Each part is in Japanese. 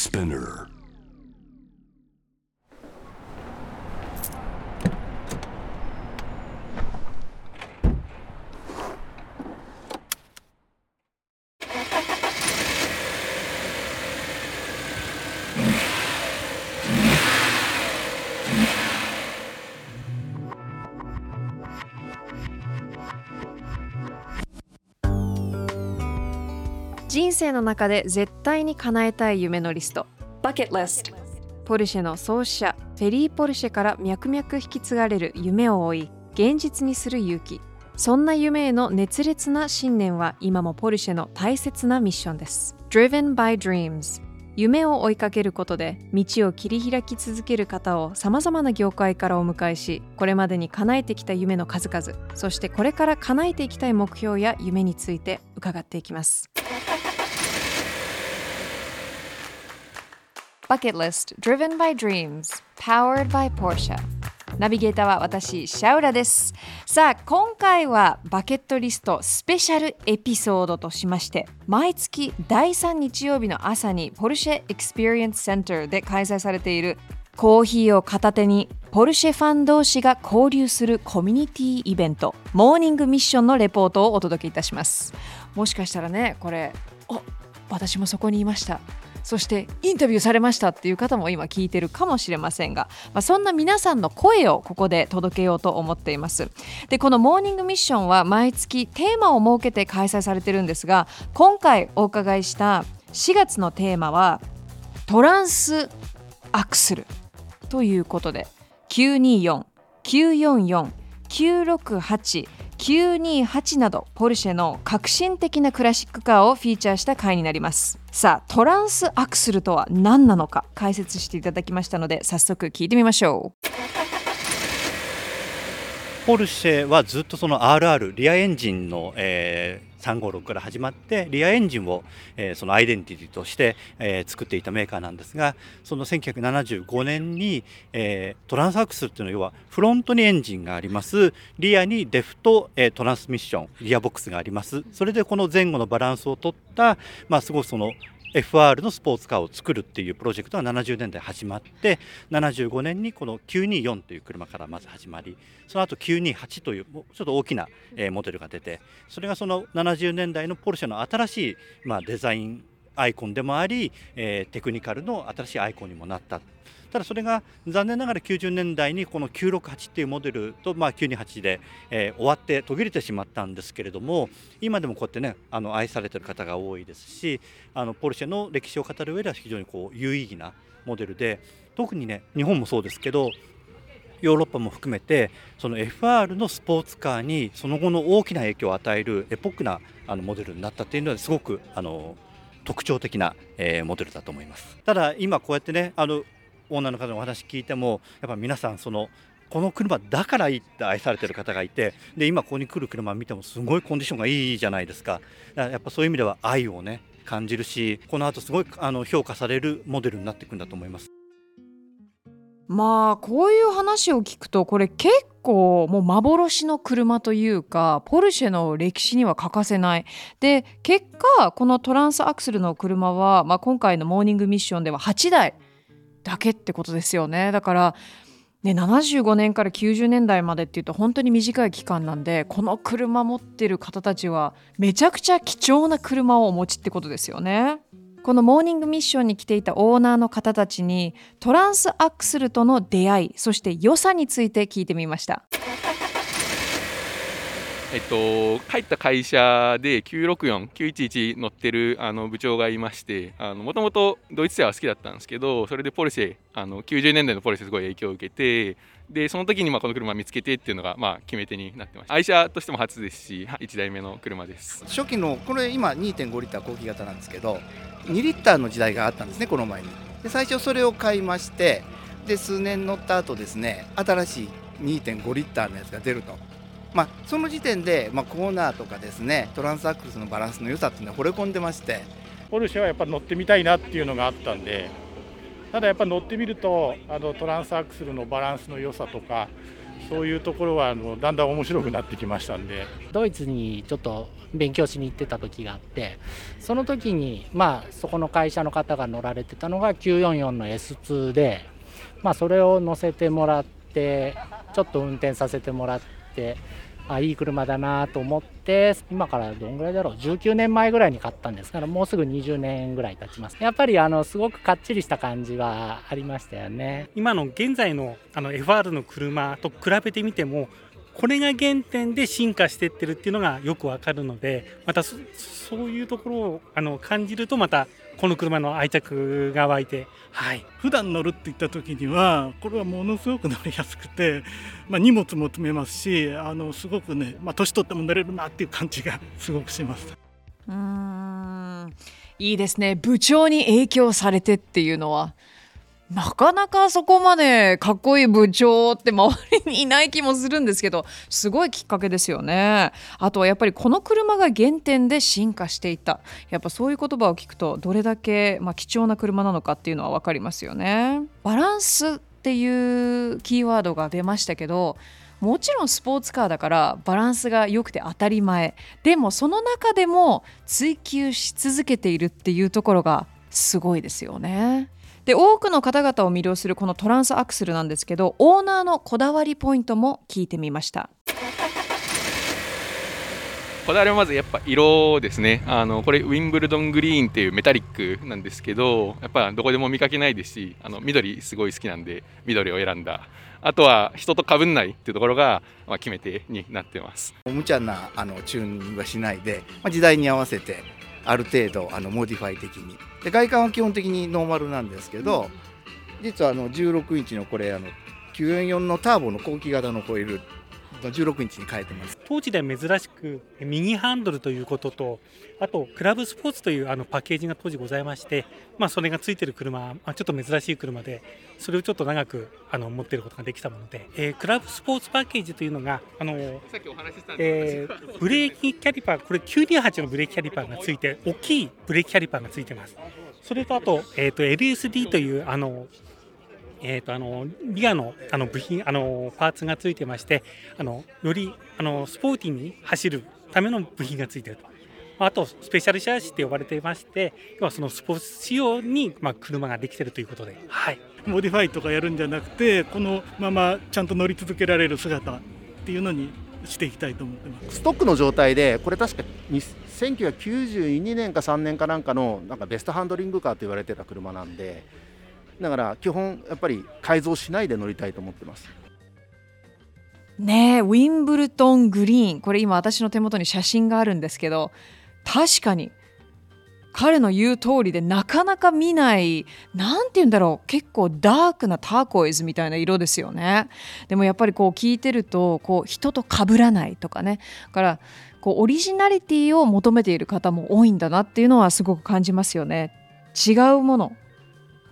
Spinner. 生の中で絶対に叶えたい夢のリスト。Bucket List. ポルシェの創始者フェリー・ポルシェから脈々引き継がれる夢を追い現実にする勇気。そんな夢への熱烈な信念は今もポルシェの大切なミッションです。Driven by Dreams. 夢を追いかけることで道を切り開き続ける方をさまざまな業界からお迎えしこれまでに叶えてきた夢の数々。そしてこれから叶えていきたい目標や夢について伺っていきます Bucket List Driven by Dreams Powered by Porsche. ナビゲーターは私シャウラです。さあ今回はバケットリストスペシャルエピソードとしまして毎月第3日曜日の朝にポルシェエクスペリエンスセンターで開催されているコーヒーを片手にポルシェファン同士が交流するコミュニティイベントモーニングミッションのレポートをお届けいたします。もしかしたらねこれ私もそこにいました。そしてインタビューされましたっていう方も今聞いてるかもしれませんが、まあ、そんな皆さんの声をここで届けようと思っています。でこのモーニングミッションは毎月テーマを設けて開催されてるんですが今回お伺いした4月のテーマはトランスアクスルということで924 944 968 928などポルシェの革新的なクラシックカーをフィーチャーした回になります。さあトランスアクスルとは何なのか？解説していただきましたので早速聞いてみましょう。ポルシェはずっとその RR リアエンジンの、えー356から始まってリアエンジンを、え、そのアイデンティティとして、え、作っていたメーカーなんですがその1975年に、え、トランスアクスルっていうのは要はフロントにエンジンがあります。リアにデフと、え、トランスミッションリアボックスがあります。それでこの前後のバランスを取った、まあ、すごくその FR のスポーツカーを作るっていうプロジェクトが70年代始まって75年にこの924という車からまず始まりその後928というちょっと大きなモデルが出てそれがその70年代のポルシェの新しいまあデザインアイコンでもあり、え、テクニカルの新しいアイコンにもなった。ただそれが残念ながら90年代にこの968っていうモデルと、まあ、928で、えー、終わって途切れてしまったんですけれども今でもこうやってねあの愛されてる方が多いですしあのポルシェの歴史を語る上では非常にこう有意義なモデルで特にね日本もそうですけどヨーロッパも含めてその FR のスポーツカーにその後の大きな影響を与えるエポックなあのモデルになったっていうのはすごくあの特徴的な、えー、モデルだと思います。ただ今こうやってねあのオーナーの方のお話聞いてもやっぱ皆さんそのこの車だからいいって愛されてる方がいてで今ここに来る車見てもすごいコンディションがいいじゃないですか。だからやっぱそういう意味では愛をね感じるしこの後すごいあの評価されるモデルになっていくんだと思います。まあこういう話を聞くとこれ結構もう幻の車というかポルシェの歴史には欠かせない。で結果このトランスアクセルの車は、まあ、今回のモーニングミッションでは8台。だけってことですよねだからね、75年から90年代までっていうと本当に短い期間なんでこの車持ってる方たちはめちゃくちゃ貴重な車をお持ちってことですよね。このモーニングミッションに来ていたオーナーの方たちにトランスアクスルとの出会いそして良さについて聞いてみました。えっと、入った会社で964、911乗ってるあの部長がいまして、もともとドイツ車は好きだったんですけど、それでポルシェ、あの90年代のポルシェすごい影響を受けて、で、その時にまあこの車見つけてっていうのがまあ決め手になってました。愛車としても初ですし、1台目の車です。初期の、これ今2.5リッター後期型なんですけど、2リッターの時代があったんですね、この前に。で、最初それを買いまして、で、数年乗った後ですね、新しい2.5リッターのやつが出ると。まあ、その時点で、まあ、コーナーとかですねトランスアクセスのバランスの良さっていうのは惚れ込んでまして。ポルシェはやっぱ乗ってみたいなっていうのがあったんでただやっぱ乗ってみるとあのトランスアクセルのバランスの良さとかそういうところはあのだんだん面白くなってきましたんで。ドイツにちょっと勉強しに行ってた時があってその時にまあそこの会社の方が乗られてたのが944の S2 で、まあ、それを乗せてもらってちょっと運転させてもらってあいい車だなと思って今からどんぐらいだろう19年前ぐらいに買ったんです。からもうすぐ20年ぐらい経ちます。やっぱりあのすごくかっちりした感じはありましたよね。今の現在のあの FR の車と比べてみてもこれが原点で進化してってるっていうのがよくわかるのでまたそういうところをあの感じるとまたこの車の愛着が湧いて、はい、普段乗るって言った時にはこれはものすごく乗りやすくて、まあ、荷物も積めますしあのすごくね、まあ、年取っても乗れるなっていう感じが すごくします。うん。いいですね。部長に影響されてっていうのはなかなかそこまでかっこいい部長って周りにいない気もするんですけどすごいきっかけですよね。あとはやっぱりこの車が原点で進化していた。やっぱそういう言葉を聞くとどれだけ、まあ、貴重な車なのかっていうのは分かりますよね。バランスっていうキーワードが出ましたけどもちろんスポーツカーだからバランスが良くて当たり前。でもその中でも追求し続けているっていうところがすごいですよね。で多くの方々を魅了するこのトランスアクセルなんですけどオーナーのこだわりポイントも聞いてみました。こだわりはまずやっぱ色ですね。あのこれウィンブルドングリーンっていうメタリックなんですけどやっぱどこでも見かけないですしあの緑すごい好きなんで緑を選んだ。あとは人と被んないっていうところが、まあ、決め手になってます。無茶なあのチューニングはしないで、まあ、時代に合わせてある程度あのモディファイ的にで外観は基本的にノーマルなんですけど実はあの16インチのこれあの944のターボの後期型のホイール16インチに変えてます。当時では珍しく右ハンドルということとあとクラブスポーツというあのパッケージが当時ございまして、まあ、それがついてる車、まあ、ちょっと珍しい車でそれをちょっと長くあの持っていることができたもので、えー、クラブスポーツパッケージというのがあの、えー、ブレーキキャリパーこれ928のブレーキキャリパーがついて大きいブレーキキャリパーがついてます。それとあと,、えーと LSD というあのえーと、あのリアのあの部品あのパーツがついてましてあのよりあのスポーティーに走るための部品がついていると。あとスペシャルシャーシって呼ばれていまして要はそのスポーツ仕様に、まあ、車ができているということで、はい、モディファイとかやるんじゃなくてこのままちゃんと乗り続けられる姿っていうのにしていきたいと思ってます。ストックの状態でこれ確か1992年か3年かなんかのなんかベストハンドリングカーと言われてた車なんでだから基本やっぱり改造しないで乗りたいと思ってます。ねえウィンブルトングリーンこれ今私の手元に写真があるんですけど確かに彼の言う通りでなかなか見ない何て言うんだろう結構ダークなターコイズみたいな色ですよね。でもやっぱりこう聞いてるとこう人と被らないとかね。だからこうオリジナリティを求めている方も多いんだなっていうのはすごく感じますよね。違うもの。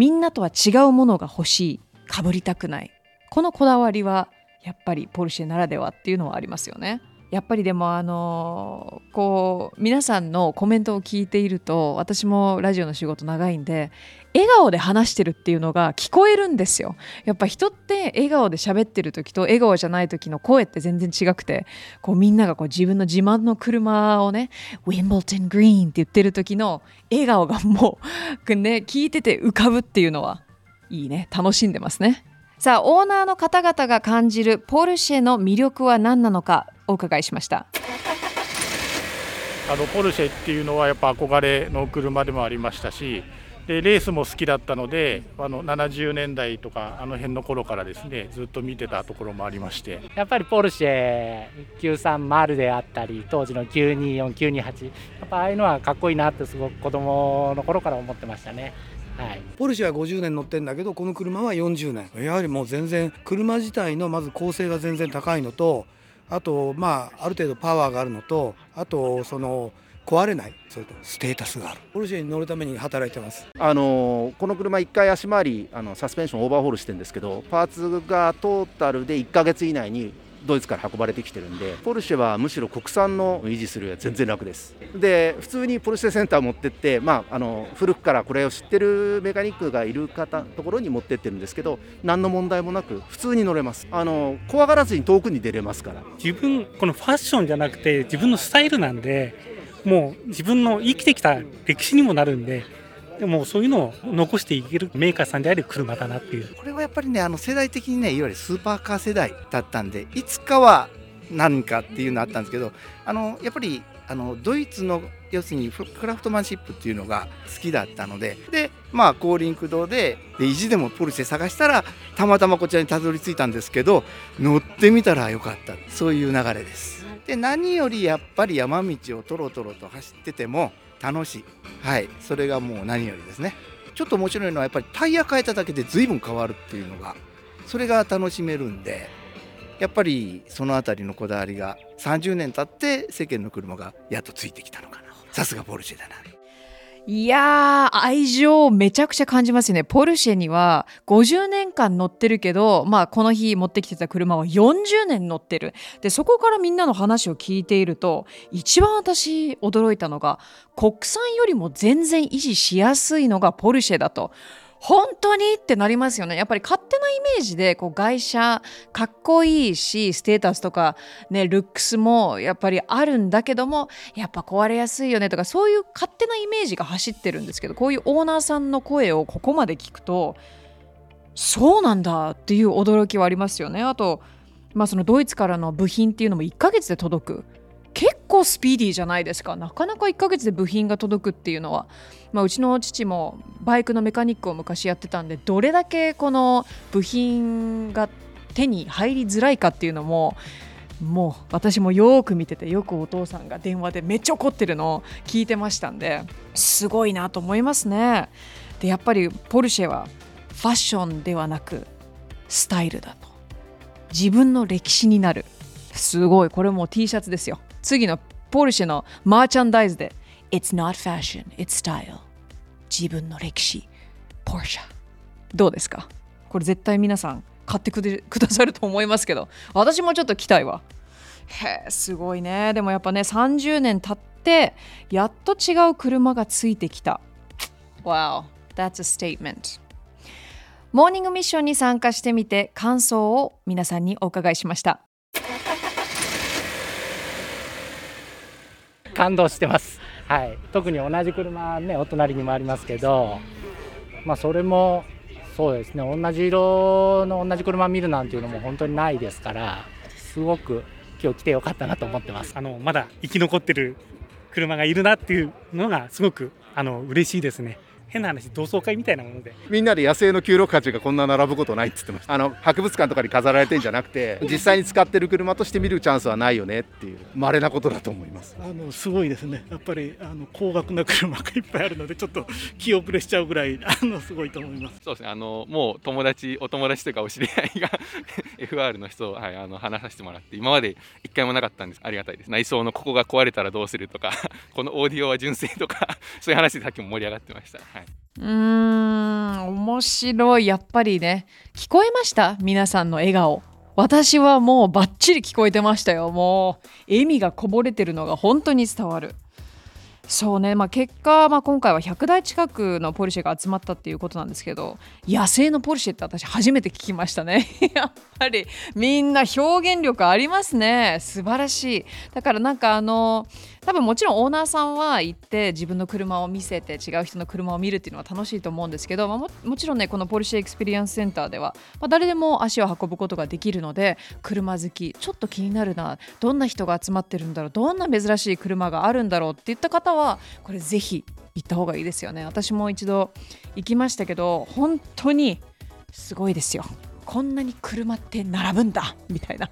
みんなとは違うものが欲しいかぶりたくないこのこだわりはやっぱりポルシェならではっていうのはありますよね。やっぱりでもあのこう皆さんのコメントを聞いていると私もラジオの仕事長いんで笑顔で話してるっていうのが聞こえるんですよ。やっぱ人って笑顔で喋ってる時と笑顔じゃない時の声って全然違くてこうみんながこう自分の自慢の車をねウィンブルトングリーンって言ってる時の笑顔がもうね聞いてて浮かぶっていうのはいいね。楽しんでますね。さあオーナーの方々が感じるポルシェの魅力は何なのかお伺いしました。あのポルシェっていうのはやっぱ憧れの車でもありましたしでレースも好きだったのであの70年代とかあの辺の頃からですねずっと見てたところもありまして。やっぱりポルシェ930であったり当時の924928やっぱああいうのはかっこいいなってすごく子供の頃から思ってましたね。はい、ポルシェは50年乗ってんだけどこの車は40年。やはりもう全然車自体のまず構成が全然高いのとあとまあある程度パワーがあるのとあとその壊れないそれとステータスがある。ポルシェに乗るために働いてます。あのこの車1回足回りあのサスペンションオーバーホールしてるんですけどパーツがトータルで1か月以内にドイツから運ばれてきてるんでポルシェはむしろ国産の維持するよりは全然楽です。で普通にポルシェセンター持ってって、まあ、あの古くからこれを知ってるメカニックがいる方ところに持ってってるんですけど何の問題もなく普通に乗れます。あの怖がらずに遠くに出れますから。自分このファッションじゃなくて自分のスタイルなんでもう自分の生きてきた歴史にもなるんででもそういうのを残していけるメーカーさんである車だなっていう。これはやっぱりねあの世代的にねいわゆるスーパーカー世代だったんでいつかは何かっていうのあったんですけどあのやっぱりあのドイツの要するにクラフトマンシップっていうのが好きだったのででまあ高輪駆動でで意地でもポルシェ探したらたまたまこちらにたどり着いたんですけど乗ってみたらよかった。そういう流れです。で何よりやっぱり山道をとろとろと走ってても楽しい。はい。それがもう何よりですね。ちょっと面白いのはやっぱりタイヤ変えただけで随分変わるっていうのがそれが楽しめるんでやっぱりその辺りのこだわりが30年経って世間の車がやっとついてきたのかなさすがポルシェだないやー、愛情めちゃくちゃ感じますよね。ポルシェには50年間乗ってるけど、まあこの日持ってきてた車は40年乗ってる。で、そこからみんなの話を聞いていると、一番私驚いたのが、国産よりも全然維持しやすいのがポルシェだと。本当に？ってなりますよね。やっぱり勝手なイメージでこう外車かっこいいしステータスとかねルックスもやっぱりあるんだけどもやっぱ壊れやすいよねとかそういう勝手なイメージが走ってるんですけどこういうオーナーさんの声をここまで聞くとそうなんだっていう驚きはありますよね。あとまあそのドイツからの部品っていうのも1ヶ月で届く。結構スピーディーじゃないですか。なかなか1ヶ月で部品が届くっていうのは、まあ、うちの父もバイクのメカニックを昔やってたんでどれだけこの部品が手に入りづらいかっていうのももう私もよく見ててよくお父さんが電話でめっちゃ怒ってるのを聞いてましたんですごいなと思いますね。でやっぱりポルシェはファッションではなくスタイルだと。自分の歴史になる。すごい。これもう T シャツですよ。次のポルシェのマーチャンダイズで。It's not fashion, it's style. 自分の歴史。ポルシェどうですか？これ絶対皆さん買ってくくださると思いますけど。私もちょっと期待は。へえすごいね。でもやっぱね30年経ってやっと違う車がついてきた。Wow, that's a statement. モーニングミッションに参加してみて感想を皆さんにお伺いしました。感動してます、はい、特に同じ車ねお隣にもありますけど、まあ、それもそうですね同じ色の同じ車見るなんていうのも本当にないですからすごく今日来てよかったなと思ってます。あのまだ生き残ってる車がいるなっていうのがすごくあの嬉しいですね。変な話同窓会みたいなもので。みんなで野生の968がこんな並ぶことないって言ってました。あの博物館とかに飾られてんじゃなくて実際に使ってる車として見るチャンスはないよねっていう稀なことだと思います。あのすごいですね。やっぱりあの高額な車がいっぱいあるのでちょっと気遅れしちゃうぐらいあのすごいと思います。そうですね。あのもう友達お友達というかお知り合いが FR の人を、はい、あの話させてもらって今まで一回もなかったんです。ありがたいです。内装のここが壊れたらどうするとか このオーディオは純正とかそういう話でさっきも盛り上がってました、はい、うーん面白い。やっぱりね聞こえました？皆さんの笑顔。私はもうバッチリ聞こえてましたよ。もう笑みがこぼれてるのが本当に伝わる。そうね、まあ、結果、まあ、今回は100台近くのポルシェが集まったっていうことなんですけど野生のポルシェって私初めて聞きましたね。やっぱりみんな表現力ありますね。素晴らしい。だからなんかあの多分もちろんオーナーさんは行って自分の車を見せて違う人の車を見るっていうのは楽しいと思うんですけど、まあ、ももちろんねこのポルシェエクスペリエンスセンターでは、まあ、誰でも足を運ぶことができるので車好きちょっと気になるなどんな人が集まってるんだろうどんな珍しい車があるんだろうっていった方はこれぜひ行った方がいいですよね。私も一度行きましたけど本当にすごいですよ。こんなに車って並ぶんだみたいな。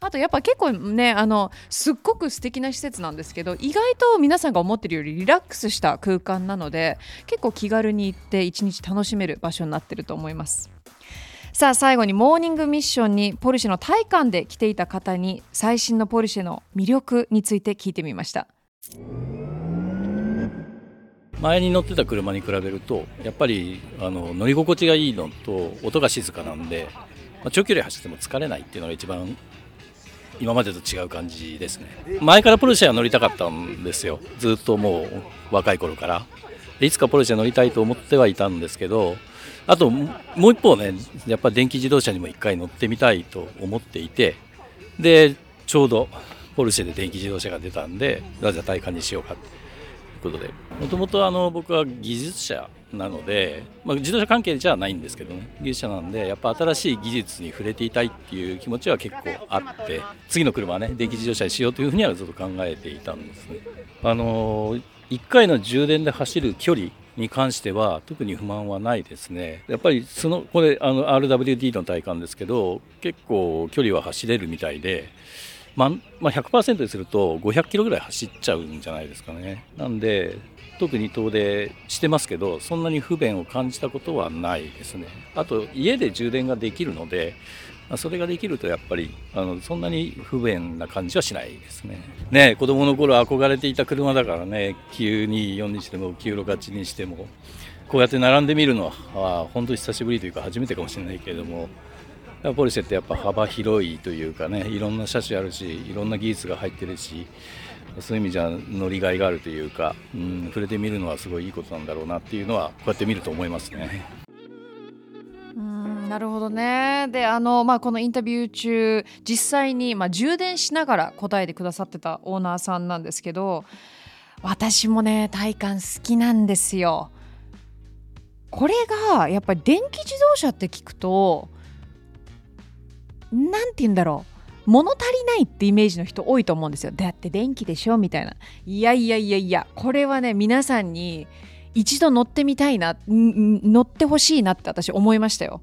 あとやっぱ結構ねあのすっごく素敵な施設なんですけど意外と皆さんが思ってるよりリラックスした空間なので結構気軽に行って一日楽しめる場所になってると思います。さあ最後にモーニングミッションにポルシェの体感で来ていた方に最新のポルシェの魅力について聞いてみました。前に乗ってた車に比べるとやっぱりあの乗り心地がいいのと音が静かなんで、ま、長距離走っても疲れないっていうのが一番今までと違う感じですね。前からポルシェは乗りたかったんですよ。ずっともう若い頃から。いつかポルシェ乗りたいと思ってはいたんですけどあともう一方ねやっぱ電気自動車にも一回乗ってみたいと思っていてでちょうどポルシェで電気自動車が出たんでなぜ体感にしようかって。ことでもともと僕は技術者なので、まあ、自動車関係じゃないんですけどね技術者なんでやっぱ新しい技術に触れていたいっていう気持ちは結構あって次の車はね電気自動車にしようというふうにはずっと考えていたんですね。あの1回の充電で走る距離に関しては特に不満はないですね。やっぱりそのこれあの RWD の体感ですけど結構距離は走れるみたいで、まま、100%にすると500キロぐらい走っちゃうんじゃないですかね。なんで特に遠出してますけどそんなに不便を感じたことはないですね。あと家で充電ができるのでそれができるとやっぱりあのそんなに不便な感じはしないですね。ね子供の頃憧れていた車だからね924にしても968にしてもこうやって並んでみるのは本当に久しぶりというか初めてかもしれないけれどもポルシェってやっぱ幅広いというかねいろんな車種あるしいろんな技術が入ってるしそういう意味じゃ乗りがいがあるというか、うん、触れてみるのはすごいいいことなんだろうなっていうのはこうやって見ると思いますね。なるほどねであの、まあ、このインタビュー中実際に、まあ、充電しながら答えてくださってたオーナーさんなんですけど私もね体感好きなんですよ。これがやっぱり電気自動車って聞くと何て言うんだろう物足りないってイメージの人多いと思うんですよ。だって電気でしょみたいな。いやいやいやいやこれはね皆さんに一度乗ってみたいな乗ってほしいなって私思いましたよ。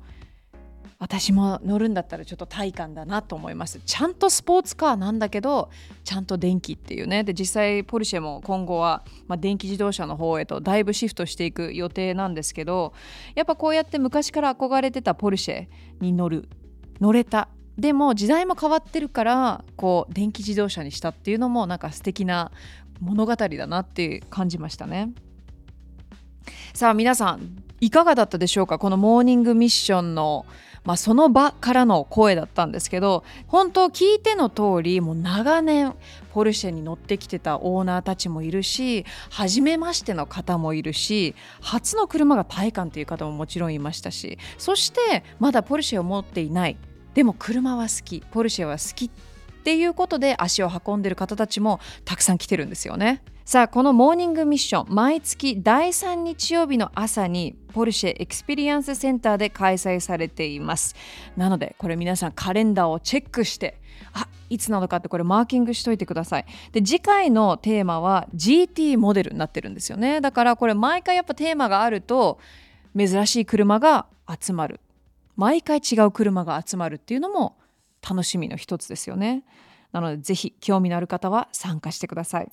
私も乗るんだったらちょっと体感だなと思いますちゃんとスポーツカーなんだけどちゃんと電気っていうねで実際ポルシェも今後は、まあ、電気自動車の方へとだいぶシフトしていく予定なんですけどやっぱこうやって昔から憧れてたポルシェに乗る乗れた。でも時代も変わってるからこう電気自動車にしたっていうのもなんか素敵な物語だなって感じましたね。さあ皆さんいかがだったでしょうか？このモーニングミッションのまあ、その場からの声だったんですけど本当聞いての通りもう長年ポルシェに乗ってきてたオーナーたちもいるし初めましての方もいるし初の車が体感という方ももちろんいましたしそしてまだポルシェを持っていない。でも車は好きポルシェは好きっていうことで足を運んでる方たちもたくさん来てるんですよね。さあこのモーニングミッション毎月第3日曜日の朝にポルシェエクスペリエンスセンターで開催されています。なのでこれ皆さんカレンダーをチェックしてあいつなのかってこれマーキングしといてください。で次回のテーマは GT モデルになってるんですよね。だからこれ毎回やっぱテーマがあると珍しい車が集まる。毎回違う車が集まるっていうのも楽しみの一つですよねなのでぜひ興味のある方は参加してください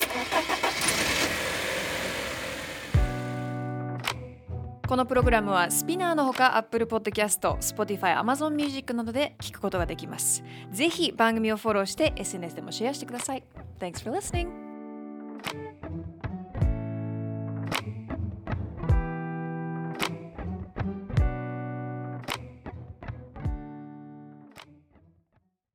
このプログラムはスピナーのほか Apple Podcast、Spotify、Amazon Music などで聞くことができます。ぜひ番組をフォローして SNS でもシェアしてください。Thanks for listening!